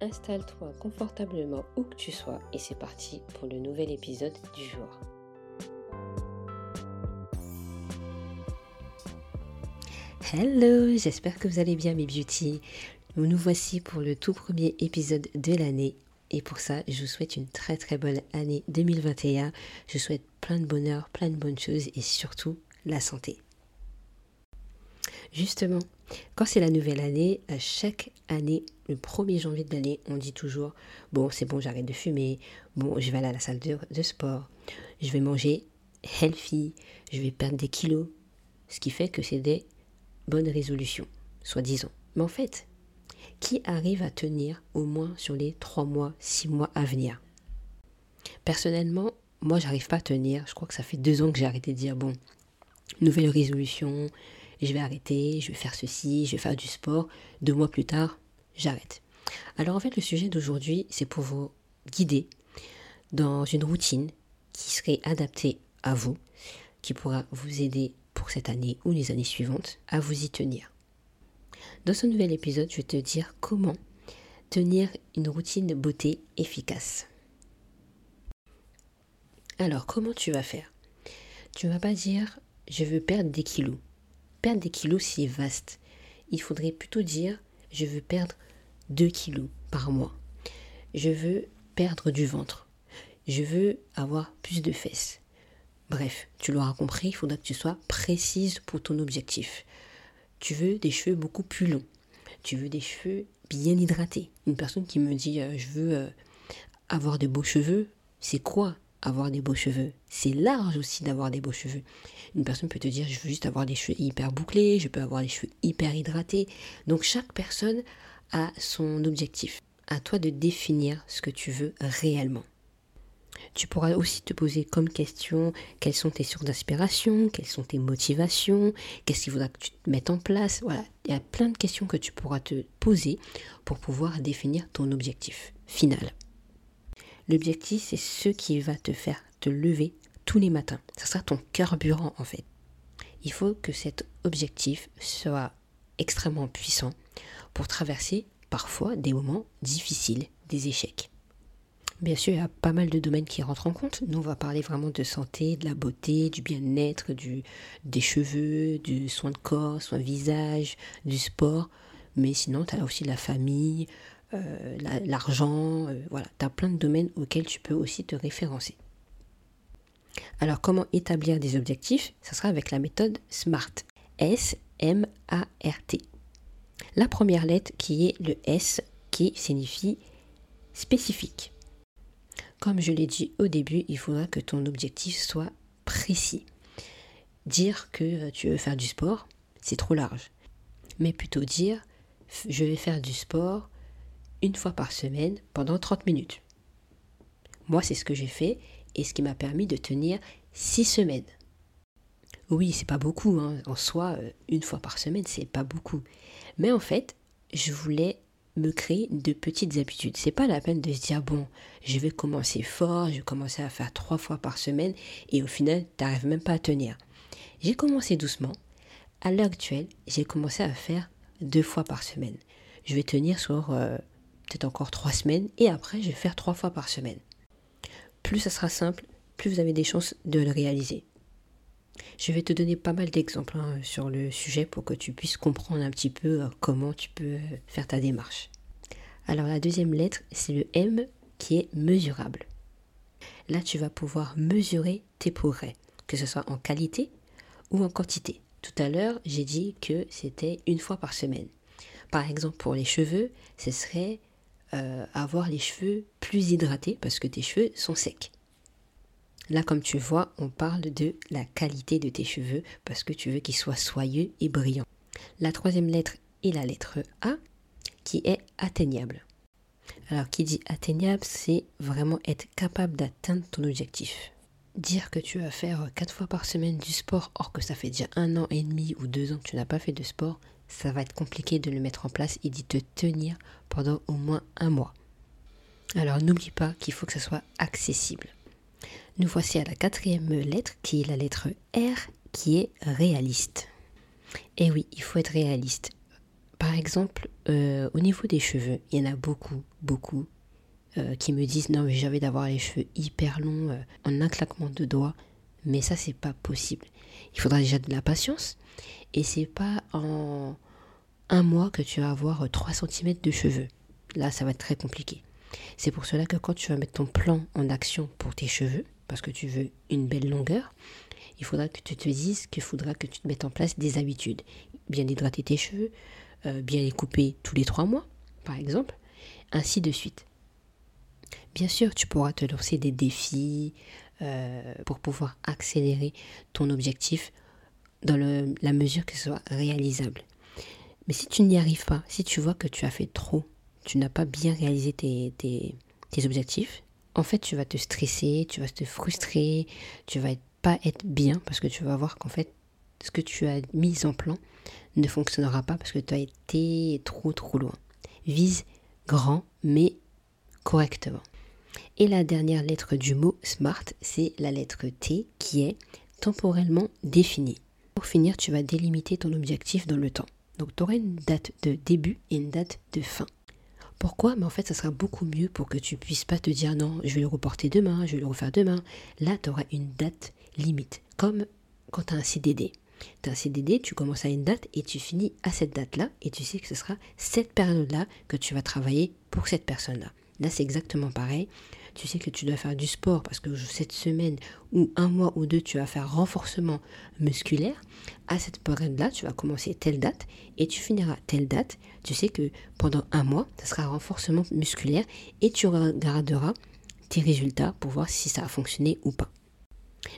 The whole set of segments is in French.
Installe-toi confortablement où que tu sois et c'est parti pour le nouvel épisode du jour. Hello, j'espère que vous allez bien mes beauty. Nous nous voici pour le tout premier épisode de l'année et pour ça, je vous souhaite une très très bonne année 2021. Je souhaite plein de bonheur, plein de bonnes choses et surtout la santé. Justement, quand c'est la nouvelle année, à chaque année, le 1er janvier de l'année, on dit toujours Bon, c'est bon, j'arrête de fumer. Bon, je vais aller à la salle de, sport. Je vais manger healthy. Je vais perdre des kilos. Ce qui fait que c'est des bonnes résolutions, soi-disant. Mais en fait, qui arrive à tenir au moins sur les 3 mois, 6 mois à venir? Personnellement, moi, j'arrive pas à tenir. Je crois que ça fait deux ans que j'ai arrêté de dire bon, nouvelle résolution, je vais arrêter, je vais faire ceci, je vais faire du sport. Deux mois plus tard, j'arrête. Alors en fait, le sujet d'aujourd'hui, c'est pour vous guider dans une routine qui serait adaptée à vous, qui pourra vous aider pour cette année ou les années suivantes à vous y tenir. Dans ce nouvel épisode, je vais te dire comment tenir une routine beauté efficace. Alors, comment tu vas faire? Tu ne vas pas dire je veux perdre des kilos. Des kilos, c'est vaste. Il faudrait plutôt dire je veux perdre 2 kilos par mois. Je veux perdre du ventre. Je veux avoir plus de fesses. Bref, tu l'auras compris, il faudra que tu sois précise pour ton objectif. Tu veux des cheveux beaucoup plus longs. Tu veux des cheveux bien hydratés. Une personne qui me dit euh, je veux euh, avoir de beaux cheveux, c'est quoi avoir des beaux cheveux. C'est large aussi d'avoir des beaux cheveux. Une personne peut te dire je veux juste avoir des cheveux hyper bouclés, je peux avoir des cheveux hyper hydratés. Donc chaque personne a son objectif. À toi de définir ce que tu veux réellement. Tu pourras aussi te poser comme question quelles sont tes sources d'inspiration, quelles sont tes motivations, qu'est-ce qu'il faudra que tu te mettes en place. Voilà, il y a plein de questions que tu pourras te poser pour pouvoir définir ton objectif final. L'objectif, c'est ce qui va te faire te lever tous les matins. Ça sera ton carburant en fait. Il faut que cet objectif soit extrêmement puissant pour traverser parfois des moments difficiles, des échecs. Bien sûr, il y a pas mal de domaines qui rentrent en compte. Nous, on va parler vraiment de santé, de la beauté, du bien-être, des cheveux, du soin de corps, soin de visage, du sport. Mais sinon, tu as aussi la famille, l'argent, euh, voilà, tu as plein de domaines auxquels tu peux aussi te référencer. Alors comment établir des objectifs? Ça sera avec la méthode SMART. S-M-A-R-T. La première lettre qui est le S qui signifie spécifique. Comme je l'ai dit au début, il faudra que ton objectif soit précis. Dire que euh, tu veux faire du sport, c'est trop large. Mais plutôt dire je vais faire du sport une fois par semaine pendant 30 minutes. Moi, c'est ce que j'ai fait et ce qui m'a permis de tenir 6 semaines. Oui, c'est pas beaucoup, hein. en soi, euh, une fois par semaine, c'est pas beaucoup. Mais en fait, je voulais me créer de petites habitudes. C'est pas la peine de se dire bon, je vais commencer fort, je vais commencer à faire trois fois par semaine et au final, tu n'arrives même pas à tenir. J'ai commencé doucement. À l'heure actuelle, j'ai commencé à faire deux fois par semaine. Je vais tenir sur euh, peut-être encore trois semaines, et après je vais faire trois fois par semaine. Plus ça sera simple, plus vous avez des chances de le réaliser. Je vais te donner pas mal d'exemples hein, sur le sujet pour que tu puisses comprendre un petit peu euh, comment tu peux euh, faire ta démarche. Alors la deuxième lettre, c'est le M qui est mesurable. Là, tu vas pouvoir mesurer tes progrès, que ce soit en qualité ou en quantité. Tout à l'heure, j'ai dit que c'était une fois par semaine. Par exemple, pour les cheveux, ce serait euh, avoir les cheveux plus hydratés parce que tes cheveux sont secs. Là, comme tu vois, on parle de la qualité de tes cheveux parce que tu veux qu'ils soient soyeux et brillants. La troisième lettre est la lettre A qui est atteignable. Alors, qui dit atteignable, c'est vraiment être capable d'atteindre ton objectif. Dire que tu vas faire 4 fois par semaine du sport, or que ça fait déjà un an et demi ou deux ans que tu n'as pas fait de sport, ça va être compliqué de le mettre en place et d'y te tenir pendant au moins un mois. Alors n'oublie pas qu'il faut que ça soit accessible. Nous voici à la quatrième lettre qui est la lettre R qui est réaliste. Et oui, il faut être réaliste. Par exemple, euh, au niveau des cheveux, il y en a beaucoup, beaucoup euh, qui me disent non mais envie d'avoir les cheveux hyper longs euh, en un claquement de doigts, mais ça c'est pas possible. Il faudra déjà de la patience et c'est pas en un mois que tu vas avoir 3 cm de cheveux. Là, ça va être très compliqué. C'est pour cela que quand tu vas mettre ton plan en action pour tes cheveux, parce que tu veux une belle longueur, il faudra que tu te dises qu'il faudra que tu te mettes en place des habitudes. Bien hydrater tes cheveux, euh, bien les couper tous les trois mois, par exemple, ainsi de suite. Bien sûr, tu pourras te lancer des défis euh, pour pouvoir accélérer ton objectif dans la mesure que ce soit réalisable. Mais si tu n'y arrives pas, si tu vois que tu as fait trop, tu n'as pas bien réalisé tes, objectifs, en fait, tu vas te stresser, tu vas te frustrer, tu vas pas être bien parce que tu vas voir qu'en fait, ce que tu as mis en plan ne fonctionnera pas parce que tu as été trop trop loin. Vise grand mais correctement. Et la dernière lettre du mot SMART, c'est la lettre T qui est temporellement définie. Pour finir, tu vas délimiter ton objectif dans le temps. Donc tu auras une date de début et une date de fin. Pourquoi? Mais en fait, ça sera beaucoup mieux pour que tu puisses pas te dire non, je vais le reporter demain, je vais le refaire demain. Là, tu auras une date limite, comme quand tu as un CDD. Tu as un CDD, tu commences à une date et tu finis à cette date-là et tu sais que ce sera cette période-là que tu vas travailler pour cette personne-là. Là, c'est exactement pareil. Tu sais que tu dois faire du sport parce que cette semaine ou un mois ou deux, tu vas faire renforcement musculaire. À cette période-là, tu vas commencer telle date et tu finiras telle date. Tu sais que pendant un mois, ça sera renforcement musculaire et tu regarderas tes résultats pour voir si ça a fonctionné ou pas.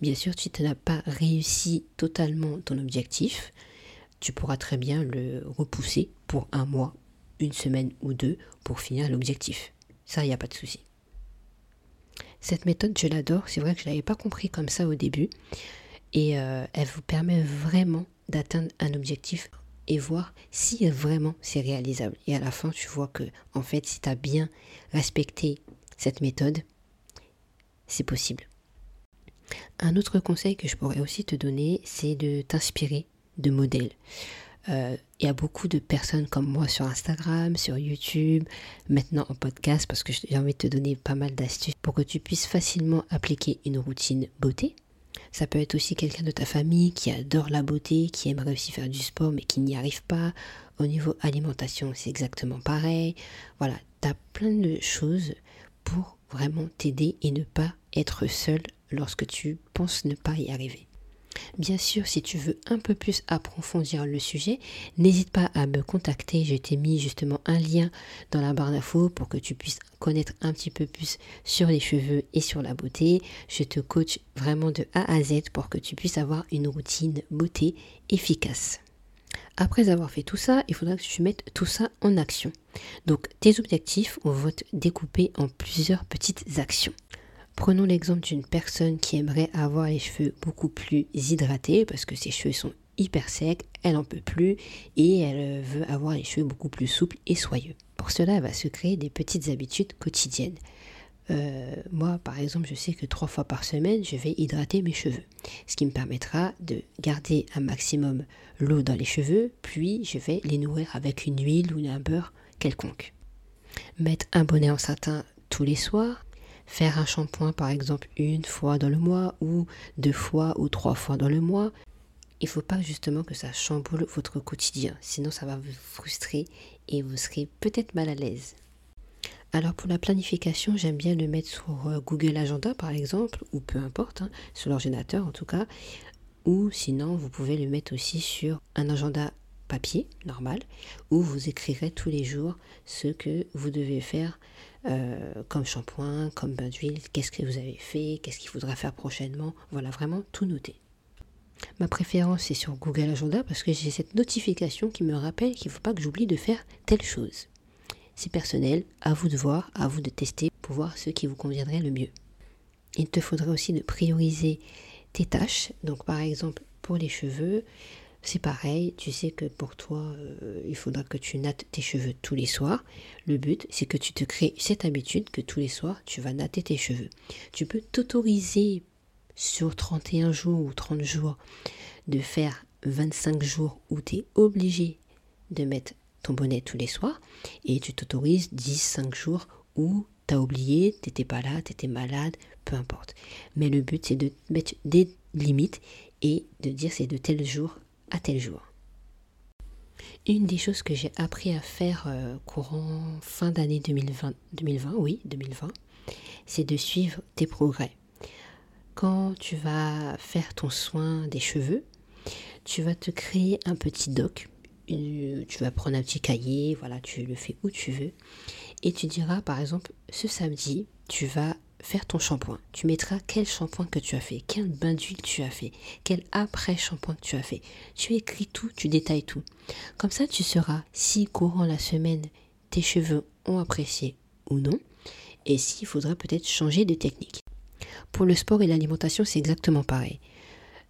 Bien sûr, tu n'as pas réussi totalement ton objectif, tu pourras très bien le repousser pour un mois, une semaine ou deux pour finir l'objectif. Ça, il n'y a pas de souci. Cette méthode, je l'adore. C'est vrai que je ne l'avais pas compris comme ça au début. Et euh, elle vous permet vraiment d'atteindre un objectif et voir si vraiment c'est réalisable. Et à la fin, tu vois que, en fait, si tu as bien respecté cette méthode, c'est possible. Un autre conseil que je pourrais aussi te donner, c'est de t'inspirer de modèles. Euh, il y a beaucoup de personnes comme moi sur Instagram, sur YouTube, maintenant en podcast, parce que j'ai envie de te donner pas mal d'astuces pour que tu puisses facilement appliquer une routine beauté. Ça peut être aussi quelqu'un de ta famille qui adore la beauté, qui aimerait aussi faire du sport mais qui n'y arrive pas. Au niveau alimentation, c'est exactement pareil. Voilà, tu as plein de choses pour vraiment t'aider et ne pas être seul lorsque tu penses ne pas y arriver. Bien sûr, si tu veux un peu plus approfondir le sujet, n'hésite pas à me contacter. Je t'ai mis justement un lien dans la barre d'infos pour que tu puisses connaître un petit peu plus sur les cheveux et sur la beauté. Je te coach vraiment de A à Z pour que tu puisses avoir une routine beauté efficace. Après avoir fait tout ça, il faudra que tu mettes tout ça en action. Donc tes objectifs, on va te découper en plusieurs petites actions. Prenons l'exemple d'une personne qui aimerait avoir les cheveux beaucoup plus hydratés parce que ses cheveux sont hyper secs, elle n'en peut plus et elle veut avoir les cheveux beaucoup plus souples et soyeux. Pour cela, elle va se créer des petites habitudes quotidiennes. Euh, moi, par exemple, je sais que trois fois par semaine, je vais hydrater mes cheveux, ce qui me permettra de garder un maximum l'eau dans les cheveux, puis je vais les nourrir avec une huile ou un beurre quelconque. Mettre un bonnet en satin tous les soirs, faire un shampoing par exemple une fois dans le mois ou deux fois ou trois fois dans le mois. Il ne faut pas justement que ça chamboule votre quotidien, sinon ça va vous frustrer et vous serez peut-être mal à l'aise. Alors pour la planification, j'aime bien le mettre sur euh, Google Agenda par exemple, ou peu importe, hein, sur l'ordinateur en tout cas, ou sinon vous pouvez le mettre aussi sur un agenda papier normal, où vous écrirez tous les jours ce que vous devez faire euh, comme shampoing, comme bain d'huile, qu'est-ce que vous avez fait, qu'est-ce qu'il faudra faire prochainement. Voilà, vraiment tout noter. Ma préférence c'est sur Google Agenda parce que j'ai cette notification qui me rappelle qu'il ne faut pas que j'oublie de faire telle chose. c'est personnel, à vous de voir, à vous de tester pour voir ce qui vous conviendrait le mieux. Il te faudra aussi de prioriser tes tâches. Donc par exemple pour les cheveux, c'est pareil, tu sais que pour toi, euh, il faudra que tu nattes tes cheveux tous les soirs. Le but, c'est que tu te crées cette habitude que tous les soirs, tu vas natter tes cheveux. Tu peux t'autoriser sur 31 jours ou 30 jours de faire 25 jours où tu es obligé de mettre ton bonnet tous les soirs et tu t'autorises 10, 5 jours où tu as oublié, t'étais pas là, tu étais malade, peu importe. Mais le but c'est de mettre des limites et de dire c'est de tel jour à tel jour. Une des choses que j'ai appris à faire euh, courant fin d'année 2020, 2020, oui, 2020, c'est de suivre tes progrès. Quand tu vas faire ton soin des cheveux, tu vas te créer un petit doc. Tu vas prendre un petit cahier, voilà, tu le fais où tu veux. Et tu diras, par exemple, ce samedi, tu vas faire ton shampoing. Tu mettras quel shampoing que tu as fait, quel bain d'huile tu as fait, quel après-shampoing que tu as fait. Tu écris tout, tu détailles tout. Comme ça, tu sauras si courant la semaine, tes cheveux ont apprécié ou non, et s'il faudra peut-être changer de technique. Pour le sport et l'alimentation, c'est exactement pareil.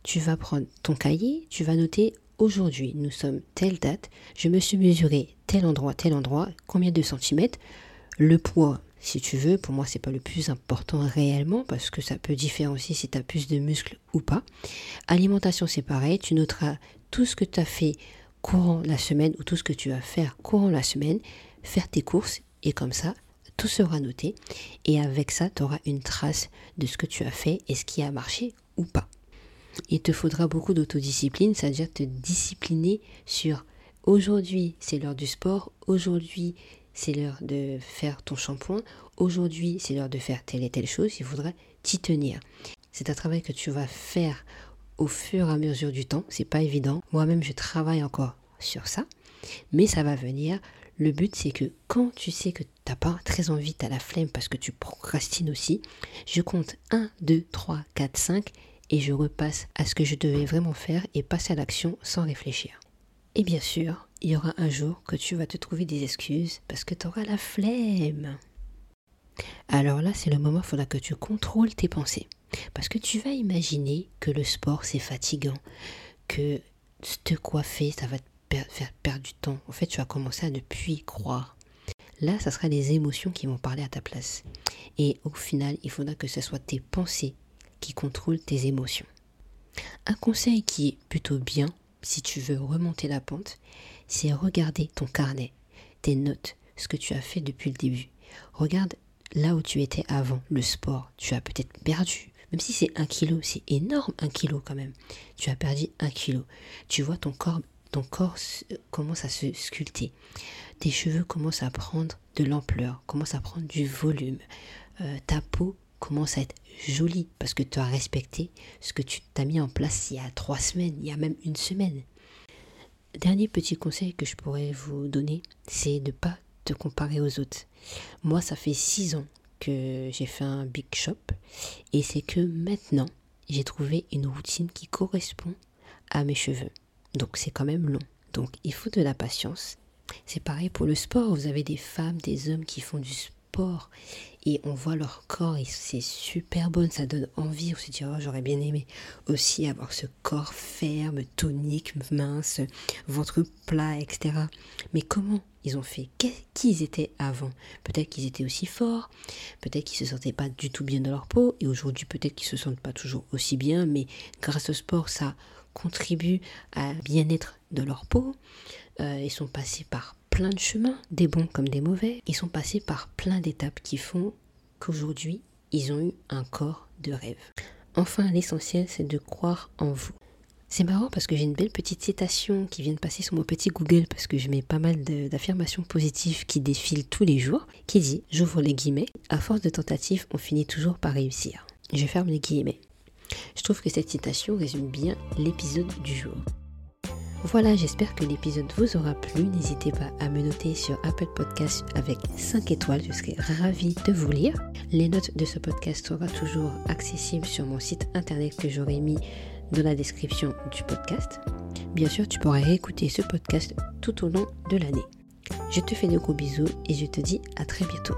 Tu vas prendre ton cahier, tu vas noter aujourd'hui, nous sommes telle date, je me suis mesuré tel endroit, tel endroit, combien de centimètres, le poids, si tu veux. Pour moi, c'est pas le plus important réellement parce que ça peut différencier si tu as plus de muscles ou pas. Alimentation, c'est pareil. Tu noteras tout ce que tu as fait courant la semaine ou tout ce que tu vas faire courant la semaine, faire tes courses et comme ça, tout sera noté. Et avec ça, tu auras une trace de ce que tu as fait et ce qui a marché ou pas. Il te faudra beaucoup d'autodiscipline, c'est-à-dire te discipliner sur aujourd'hui c'est l'heure du sport, aujourd'hui c'est l'heure de faire ton shampoing, aujourd'hui c'est l'heure de faire telle et telle chose, il faudra t'y tenir. C'est un travail que tu vas faire au fur et à mesure du temps, c'est pas évident. Moi-même je travaille encore sur ça, mais ça va venir. Le but c'est que quand tu sais que tu n'as pas très envie, tu as la flemme parce que tu procrastines aussi, je compte 1, 2, 3, 4, 5 et je repasse à ce que je devais vraiment faire et passer à l'action sans réfléchir. Et bien sûr, il y aura un jour que tu vas te trouver des excuses parce que tu auras la flemme. Alors là, c'est le moment il faudra que tu contrôles tes pensées. Parce que tu vas imaginer que le sport, c'est fatigant, que te coiffer, ça va te faire perdre du temps. En fait, tu vas commencer à ne plus y croire. Là, ça sera les émotions qui vont parler à ta place. Et au final, il faudra que ce soit tes pensées qui contrôlent tes émotions. Un conseil qui est plutôt bien si tu veux remonter la pente, c'est regarder ton carnet, tes notes, ce que tu as fait depuis le début. Regarde là où tu étais avant, le sport. Tu as peut-être perdu. Même si c'est un kilo, c'est énorme un kilo quand même. Tu as perdu un kilo. Tu vois ton corps, ton corps commence à se sculpter. Tes cheveux commencent à prendre de l'ampleur, commencent à prendre du volume. Euh, ta peau commence à être jolie parce que tu as respecté ce que tu t'as mis en place il y a trois semaines, il y a même une semaine. Dernier petit conseil que je pourrais vous donner, c'est de ne pas te comparer aux autres. Moi, ça fait six ans que j'ai fait un big shop et c'est que maintenant, j'ai trouvé une routine qui correspond à mes cheveux. Donc c'est quand même long. Donc il faut de la patience. C'est pareil pour le sport. Vous avez des femmes, des hommes qui font du sport et on voit leur corps et c'est super bon, ça donne envie. On se dit, j'aurais bien aimé aussi avoir ce corps ferme, tonique, mince, ventre plat, etc. Mais comment ils ont fait? Qui ils étaient avant? Peut-être qu'ils étaient aussi forts, peut-être qu'ils se sentaient pas du tout bien dans leur peau, et aujourd'hui peut-être qu'ils se sentent pas toujours aussi bien, mais grâce au sport, ça contribue à bien-être de leur peau. Euh, ils sont passés par plein de chemins, des bons comme des mauvais. Ils sont passés par plein d'étapes qui font qu'aujourd'hui, ils ont eu un corps de rêve. Enfin, l'essentiel, c'est de croire en vous. C'est marrant parce que j'ai une belle petite citation qui vient de passer sur mon petit Google parce que je mets pas mal d'affirmations positives qui défilent tous les jours, qui dit, j'ouvre les guillemets, à force de tentatives, on finit toujours par réussir. Je ferme les guillemets. Je trouve que cette citation résume bien l'épisode du jour. Voilà, j'espère que l'épisode vous aura plu. N'hésitez pas à me noter sur Apple Podcast avec 5 étoiles. Je serai ravie de vous lire. Les notes de ce podcast seront toujours accessibles sur mon site internet que j'aurai mis dans la description du podcast. Bien sûr, tu pourras réécouter ce podcast tout au long de l'année. Je te fais de gros bisous et je te dis à très bientôt.